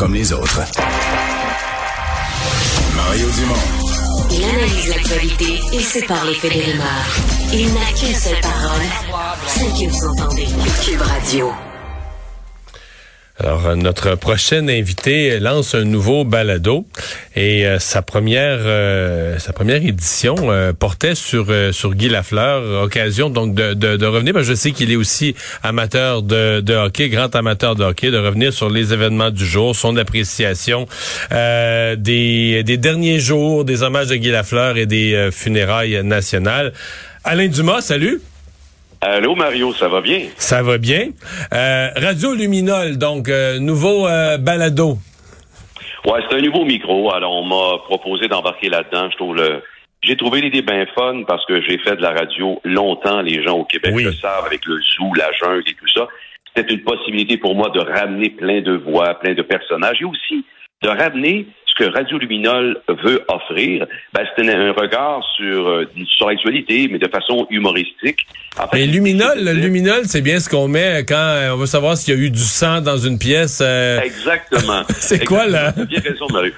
Comme les autres. Mario Dumont. Il analyse l'actualité et sépare les faits des. Il n'a qu'une seule parole, celle que vous entendez. Cube Radio. Alors, euh, notre prochaine invité lance un nouveau balado et euh, sa première euh, sa première édition portait sur sur Guy Lafleur, occasion donc de, de, de revenir. Ben, je sais qu'il est aussi amateur de, de hockey, grand amateur de hockey, de revenir sur les événements du jour, son appréciation des, des derniers jours, des hommages de Guy Lafleur et des funérailles nationales. Alain Dumas, salut. Allô Mario, ça va bien? Ça va bien. Euh, Radio Luminol, donc euh, nouveau euh, balado. Ouais, c'est un nouveau micro. Alors on m'a proposé d'embarquer là-dedans. Je trouve le j'ai trouvé l'idée bien fun parce que j'ai fait de la radio longtemps. Les gens au Québec le savent avec le zoo, la jungle et tout ça. C'était une possibilité pour moi de ramener plein de voix, plein de personnages et aussi de ramener ce que Radio Luminol veut offrir, ben, c'est un, regard sur, euh, sur l'actualité, mais de façon humoristique. mais Luminol, Luminol, c'est bien ce qu'on met quand euh, on veut savoir s'il y a eu du sang dans une pièce. Euh. Exactement. c'est quoi, là? bien raison, Marie.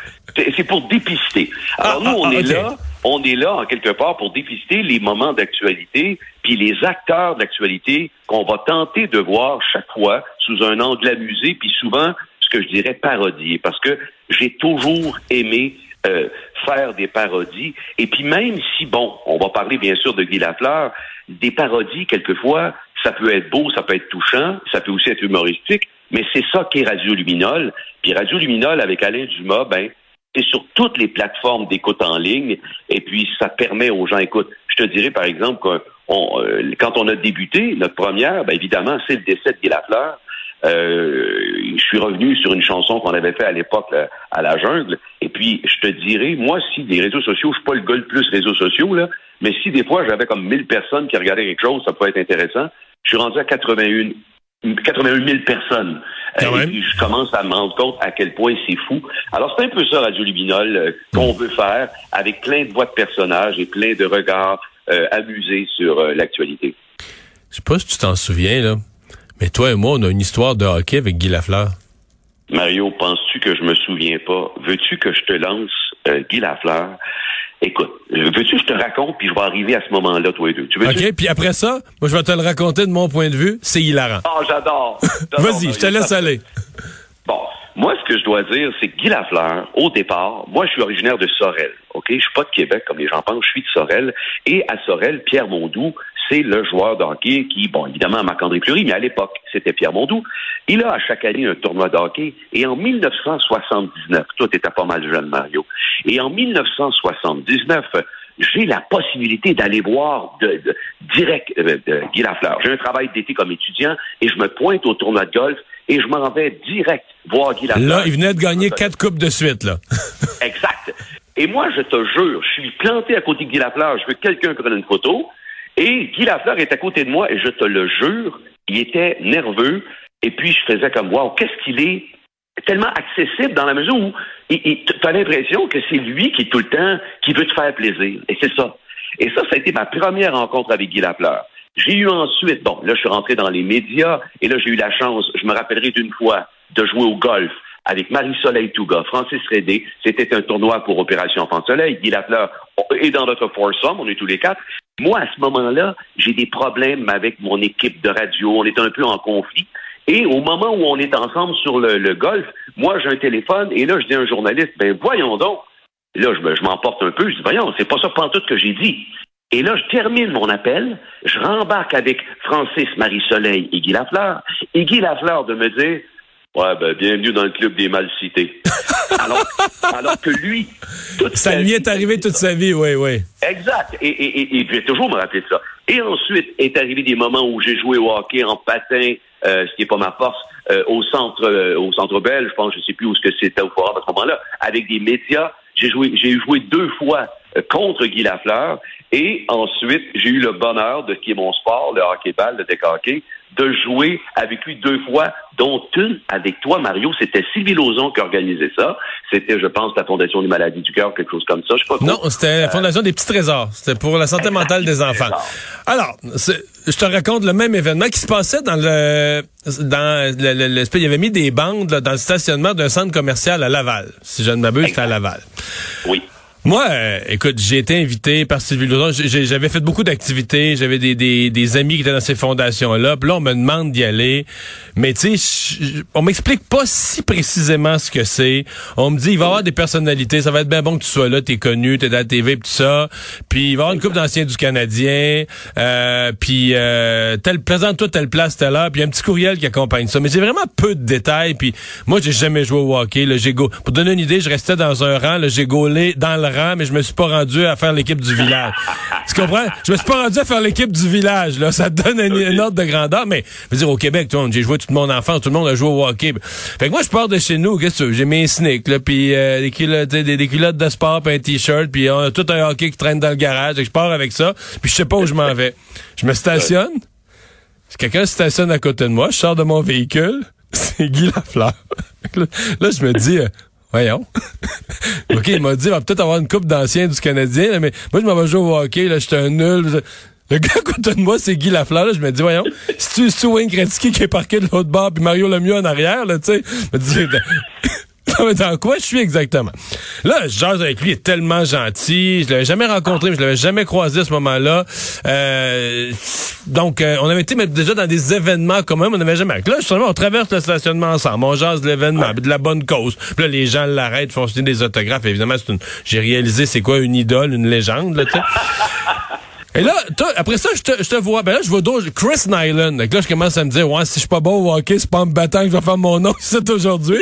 C'est pour dépister. Alors, ah, nous, on ah, est là on est là, en quelque part, pour dépister les moments d'actualité, puis les acteurs d'actualité qu'on va tenter de voir chaque fois sous un angle amusé, puis souvent que je dirais parodier, parce que j'ai toujours aimé euh, faire des parodies. Et puis même si, bon, on va parler bien sûr de Guy Lafleur, des parodies, quelquefois, ça peut être beau, ça peut être touchant, ça peut aussi être humoristique, mais c'est ça qu'est Radio Luminol. Puis Radio Luminol, avec Alain Dumas, ben, c'est sur toutes les plateformes d'écoute en ligne, et puis ça permet aux gens, écoute, je te dirais par exemple que euh, quand on a débuté, notre première, ben, évidemment, c'est le décès de Guy Lafleur. Euh, je suis revenu sur une chanson qu'on avait fait à l'époque à la jungle. Et puis, je te dirais, moi, si des réseaux sociaux, je suis pas le gars le plus réseaux sociaux, là, mais si des fois j'avais comme 1000 personnes qui regardaient quelque chose, ça pourrait être intéressant. Je suis rendu à 81 81 000 personnes. Euh, et puis je commence à me rendre compte à quel point c'est fou. Alors c'est un peu ça Radio Luminol euh, qu'on veut faire avec plein de voix de personnages et plein de regards amusés sur l'actualité. Je sais pas si tu t'en souviens là. Mais toi et moi, on a une histoire de hockey avec Guy Lafleur. Mario, penses-tu que je me souviens pas? Veux-tu que je te lance euh, Guy Lafleur? Écoute, veux-tu que je te raconte, puis je vais arriver à ce moment-là, toi et deux. Tu veux OK, puis après ça, moi, je vais te le raconter de mon point de vue. C'est hilarant. Oh, j'adore. Vas-y, je te laisse aller. Bon, moi, ce que je dois dire, c'est que Guy Lafleur, au départ, moi, je suis originaire de Sorel. OK? Je suis pas de Québec, comme les gens pensent. Je suis de Sorel. Et à Sorel, Pierre Mondou, c'est le joueur de hockey qui, bon, évidemment, Marc-André Fleury, mais à l'époque, c'était Pierre Mondou. Il a à chaque année un tournoi de hockey. Et en 1979, toi, t'étais pas mal jeune, Mario. Et en 1979, j'ai la possibilité d'aller voir de, direct euh, de Guy Lafleur. J'ai un travail d'été comme étudiant et je me pointe au tournoi de golf et je m'en vais direct voir Guy Lafleur. Là, il venait de gagner quatre coupes de suite, là. exact. Et moi, je te jure, je suis planté à côté de Guy Lafleur, je veux que quelqu'un prenne une photo. Et Guy Lafleur est à côté de moi et je te le jure, il était nerveux. Et puis je faisais comme wow, qu'est-ce qu'il est tellement accessible dans la mesure où tu as l'impression que c'est lui qui tout le temps qui veut te faire plaisir. Et c'est ça. Et ça, ça a été ma première rencontre avec Guy Lafleur. J'ai eu ensuite, bon, là, je suis rentré dans les médias et là, j'ai eu la chance, je me rappellerai d'une fois, de jouer au golf avec Marie-Soleil Touga, Francis Rédé. C'était un tournoi pour Opération Enfant Soleil. Guy Lafleur est dans notre foursome, on est tous les quatre. Moi, à ce moment-là, j'ai des problèmes avec mon équipe de radio. On est un peu en conflit. Et au moment où on est ensemble sur le, golf, moi, j'ai un téléphone et là, je dis à un journaliste, ben voyons donc. là, je, m'emporte un peu. Je dis, voyons, c'est pas ça tout que j'ai dit. Et là, je termine mon appel, je rembarque avec Francis Marie-Soleil et Guy Lafleur. Et Guy Lafleur de me dire, Ouais, ben, bienvenue dans le club des mal cités. Alors, alors que lui, toute ça lui est arrivé toute sa vie, oui, oui. Exact. Et, et, et, et je vais toujours me rappeler de ça. Et ensuite est arrivé des moments où j'ai joué au hockey en patin, euh, ce qui n'est pas ma force, euh, au centre euh, au centre belge, je pense, je sais plus où ce que c'était au forum à ce moment-là, avec des médias. J'ai joué, j'ai joué deux fois euh, contre Guy Lafleur et ensuite j'ai eu le bonheur de ce qui est mon sport, le hockey-ball, le deck hockey, de jouer avec lui deux fois, dont une avec toi, Mario. C'était Sylvie Lauzon qui organisait ça. C'était, je pense, la Fondation des maladies du cœur, quelque chose comme ça. Je sais pas non, c'était la Fondation des petits trésors. C'était pour la santé mentale des enfants. Alors, je te raconte le même événement qui se passait dans le dans le, le, il y avait mis des bandes là, dans le stationnement d'un centre commercial à Laval. Si je ne m'abuse, c'était à Laval. Oui. Moi, euh, écoute, j'ai été invité par Sylvie Lauzon. J'avais fait beaucoup d'activités. J'avais des, des, des, amis qui étaient dans ces fondations-là. Puis là, on me demande d'y aller. Mais tu sais, on m'explique pas si précisément ce que c'est. On me dit, il va y avoir des personnalités. Ça va être bien bon que tu sois là. T'es connu, t'es dans la TV, tout ça. Puis il va y avoir une coupe d'anciens du Canadien. Euh, puis euh, tel, présente-toi telle place, telle heure. Puis y a un petit courriel qui accompagne ça. Mais j'ai vraiment peu de détails. Puis moi, j'ai jamais joué au hockey. Là, go... Pour donner une idée, je restais dans un rang. J'ai gaulé dans le mais je me suis pas rendu à faire l'équipe du village. tu comprends? Je me suis pas rendu à faire l'équipe du village, là. Ça te donne une, ordre de grandeur, mais, je veux dire, au Québec, tout le monde, j'ai joué toute mon enfance, tout le monde a joué au hockey. Fait que moi, je pars de chez nous, qu'est-ce que j'ai mes sneaks, là, puis euh, des, culottes, des, culottes de sport, puis un t-shirt, puis on a tout un hockey qui traîne dans le garage, et je pars avec ça, puis je sais pas où je m'en vais. Je me stationne, quelqu'un se stationne à côté de moi, je sors de mon véhicule, c'est Guy Lafleur. là, je me dis, euh, Voyons. OK, il m'a dit, il va peut-être avoir une coupe d'anciens du Canadien, mais moi, je m'en vais jouer au hockey, là, j'étais un nul. Le gars à côté de moi, c'est Guy Lafleur, là, je me dis, voyons, si tu es Wayne Gretzky qui est parqué de l'autre bord, puis Mario Lemieux en arrière, là, tu sais, me dis, dans quoi je suis exactement? Là, je jase avec lui, il est tellement gentil. Je l'avais jamais rencontré, je l'avais jamais croisé à ce moment-là. Euh, donc, euh, on avait été déjà dans des événements communs, mais on n'avait jamais... Là, justement, on traverse le stationnement ensemble, on jase de l'événement, de la bonne cause. Puis là, les gens l'arrêtent, font signer des autographes. Évidemment, c'est une... j'ai réalisé c'est quoi une idole, une légende, là, tu sais. Et là, après ça, je te, je te vois. Ben là, je vois d'autres. Chris Nyland. Donc là, je commence à me dire, ouais, si je suis pas bon au hockey, c'est pas en me battant que je vais faire mon nom c'est aujourd'hui.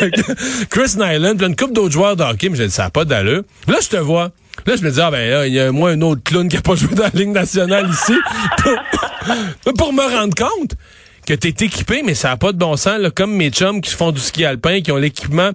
Chris Nyland, puis une couple d'autres joueurs de hockey, mais j'ai dit, ça n'a pas d'allure. Là, je te vois. Là, je me dis, ah ben il y a moi un autre clown qui a pas joué dans la Ligue nationale ici. pour, me rendre compte que t'es équipé, mais ça n'a pas de bon sens, là, comme mes chums qui font du ski alpin, qui ont l'équipement.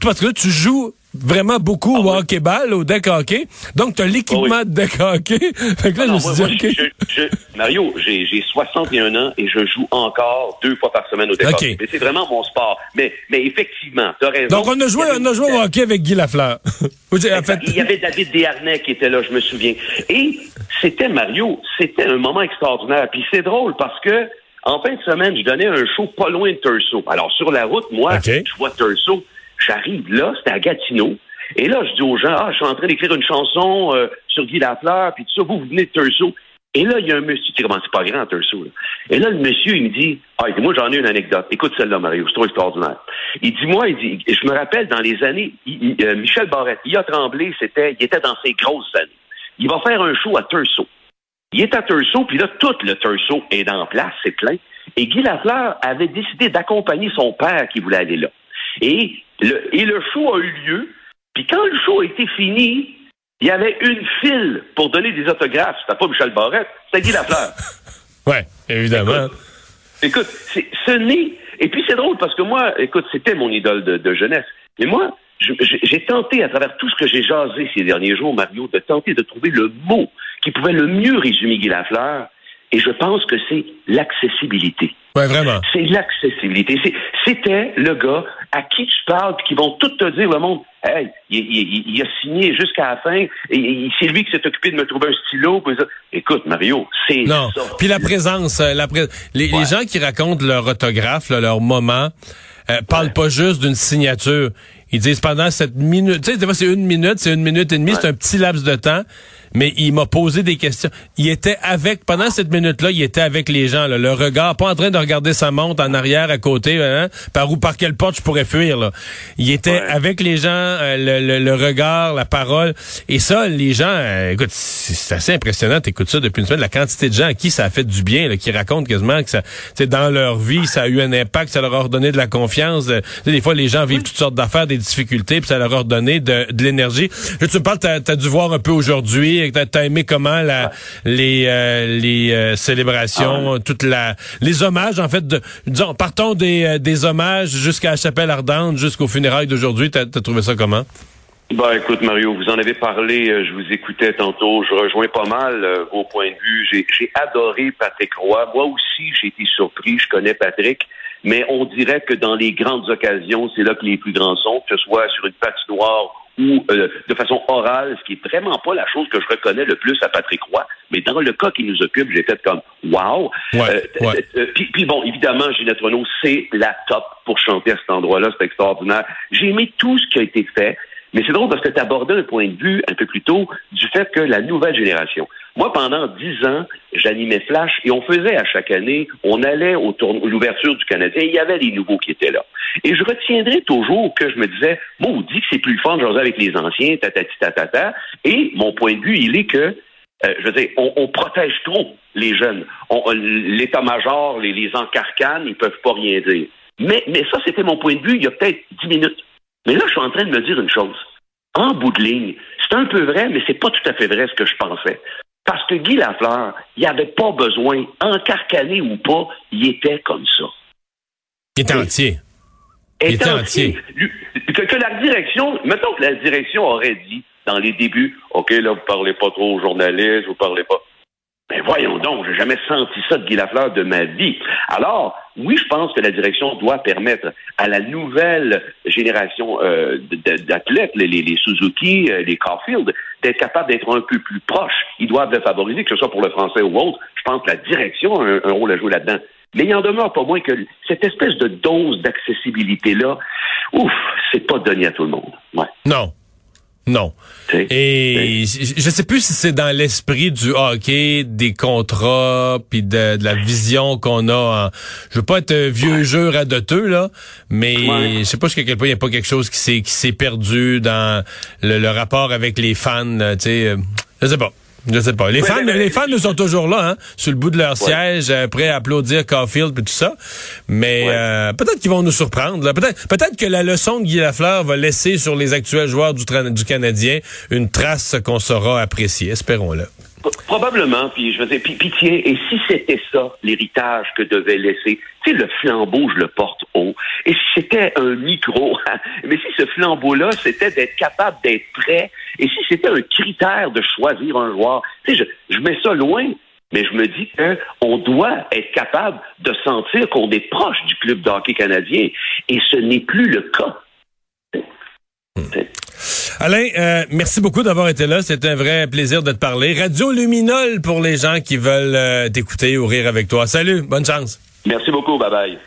Parce que là, tu joues vraiment beaucoup au ah hockey-ball, au deck hockey. Donc, tu as l'équipement ah de deck hockey. fait que là, je me suis dit, je, Mario, j'ai 61 ans et je joue encore deux fois par semaine au deck hockey. C'est vraiment mon sport. Mais, mais effectivement, tu as raison. Donc, on a joué, on a joué au hockey avec Guy Lafleur. Il y avait David Desharnais qui était là, je me souviens. Et c'était, Mario, c'était un moment extraordinaire. Puis c'est drôle parce que en fin de semaine, je donnais un show pas loin de Turso. Alors, sur la route, moi, je vois Turso J'arrive là, c'était à Gatineau. Et là, je dis aux gens, ah, je suis en train d'écrire une chanson euh, sur Guy Lafleur, puis tout ça, vous, vous venez de Turso. Et là, il y a un monsieur, tu sais comment c'est pas grand, Turso. Là. Et là, le monsieur, il me dit, ah, moi, j'en ai une anecdote. Écoute celle-là, Mario, c'est trop extraordinaire. Il dit, moi, il dit, je me rappelle dans les années, euh, Michel Barrette, il a tremblé, c'était, il était dans ses grosses années. Il va faire un show à Turso. Il est à Turso, puis là, tout le Turso est dans place, c'est plein. Et Guy Lafleur avait décidé d'accompagner son père qui voulait aller là. Et le, et le show a eu lieu. Puis quand le show a été fini, il y avait une file pour donner des autographes. C'était pas Michel Barrette, c'était Guy Lafleur. oui, évidemment. Écoute, ce n'est... Et puis c'est drôle parce que moi, écoute, c'était mon idole de, jeunesse. Mais moi, j'ai tenté, à travers tout ce que j'ai jasé ces derniers jours, Mario, de tenter de trouver le mot qui pouvait le mieux résumer Guy Lafleur. Et je pense que c'est l'accessibilité. Ouais, vraiment. C'est l'accessibilité. C'était le gars à qui tu parles, puis qui vont tout te dire, le monde, hey, il, a signé jusqu'à la fin, et, c'est lui qui s'est occupé de me trouver un stylo. Écoute, Mario, c'est Non, puis la présence, euh, les, gens qui racontent leur autographe, leur moment, euh, parlent pas juste d'une signature. Ils disent pendant cette minute, tu sais, c'est une minute, c'est une minute et demie, c'est un petit laps de temps mais il m'a posé des questions. Il était avec, pendant cette minute-là, il était avec les gens, là, le regard, pas en train de regarder sa montre en arrière, à côté, hein, par où, par quelle porte je pourrais fuir, là. Il était avec les gens, euh, le, le, regard, la parole. Et ça, les gens, euh, écoute, c'est assez impressionnant, t'écoutes ça depuis une semaine, la quantité de gens à qui ça a fait du bien, là, qui racontent quasiment que ça, dans leur vie, ça a eu un impact, ça leur a redonné de la confiance. des fois, les gens vivent toutes sortes d'affaires, des difficultés, puis ça leur a redonné de, de l'énergie. Je tu me parles, t'as as dû voir un peu aujourd'hui, t'as as aimé comment la, les euh, les euh, célébrations, Ah. toute la les hommages en fait, de, disons, partons des, euh, des hommages jusqu'à la chapelle ardente, jusqu'aux funérailles d'aujourd'hui. T'as as trouvé ça comment? Ben, écoute, Mario, vous en avez parlé, euh, je vous écoutais tantôt, je rejoins pas mal euh, vos points de vue. J'ai, j'ai adoré Patrick Roy. Moi aussi, j'ai été surpris, je connais Patrick, mais on dirait que dans les grandes occasions, c'est là que les plus grands sont, que ce soit sur une patinoire ou euh, de façon orale, ce qui est vraiment pas la chose que je reconnais le plus à Patrick Roy. Mais dans le cas qui nous occupe, j'ai fait comme wow. Ouais, Euh, ouais. euh, puis, puis bon, évidemment, Ginette Renault, c'est la top pour chanter à cet endroit-là, c'est extraordinaire. J'ai aimé tout ce qui a été fait. Mais c'est drôle parce que tu abordais un point de vue un peu plus tôt du fait que la nouvelle génération. Moi, pendant dix ans, j'animais Flash et on faisait à chaque année, on allait au l'ouverture du Canadien, il y avait les nouveaux qui étaient là. Et je retiendrai toujours que je me disais, maudit que c'est plus fun de avec les anciens, tatati tatata. Et mon point de vue, il est que euh, je veux dire, on, on protège trop les jeunes. On- L'état-major, les, encarcanes, ils peuvent pas rien dire. Mais, mais ça, c'était mon point de vue il y a peut-être dix minutes. Mais là, je suis en train de me dire une chose. En bout de ligne, c'est un peu vrai, mais c'est pas tout à fait vrai ce que je pensais. Parce que Guy Lafleur, il avait pas besoin, encarcané ou pas, il était comme ça. Il était entier. Il était entier. Que, que la direction, mettons que la direction aurait dit dans les débuts, OK, là, vous parlez pas trop aux journalistes, vous parlez pas. Mais voyons donc, j'ai jamais senti ça de Guy Lafleur de ma vie. Alors, oui, je pense que la direction doit permettre à la nouvelle génération euh, d'athlètes, les, Suzuki, euh, les Caulfield, d'être capable d'être un peu plus proches. Ils doivent le favoriser, que ce soit pour le français ou autre. Je pense que la direction a un, un rôle à jouer là-dedans. Mais il en demeure pas moins que cette espèce de dose d'accessibilité-là, ouf, c'est pas donné à tout le monde. Ouais. Non. Non. Et je je sais plus si c'est dans l'esprit du hockey, des contrats, puis de, de la vision qu'on a. En, je veux pas être un vieux jeu radoteux là, mais Ouais. je sais pas jusqu'à quel point il n'y a pas quelque chose qui s'est qui s'est perdu dans le, le rapport avec les fans. Tu sais, euh, je sais pas. Je sais pas. Les fans, mais- mais- les fans nous sont toujours là, hein, sur le bout de leur siège, euh, prêts à applaudir Caulfield et tout ça. Mais Ouais. euh, peut-être qu'ils vont nous surprendre. Peut-être, peut-être que la leçon de Guy Lafleur va laisser sur les actuels joueurs du, du Canadien une trace qu'on saura apprécier. Espérons-le. Probablement, puis je veux dire, puis, puis tiens, et si c'était ça, l'héritage que devait laisser, tu sais, le flambeau, je le porte haut, et si c'était un micro, mais si ce flambeau-là, c'était d'être capable d'être prêt, c'était un critère de choisir un joueur, tu sais, je, je mets ça loin, mais je me dis qu'on doit être capable de sentir qu'on est proche du club de hockey canadien, et ce n'est plus le cas. Alain, euh, merci beaucoup d'avoir été là. C'était un vrai plaisir de te parler. Radio Luminol pour les gens qui veulent euh, t'écouter ou rire avec toi. Salut, bonne chance. Merci beaucoup, bye bye.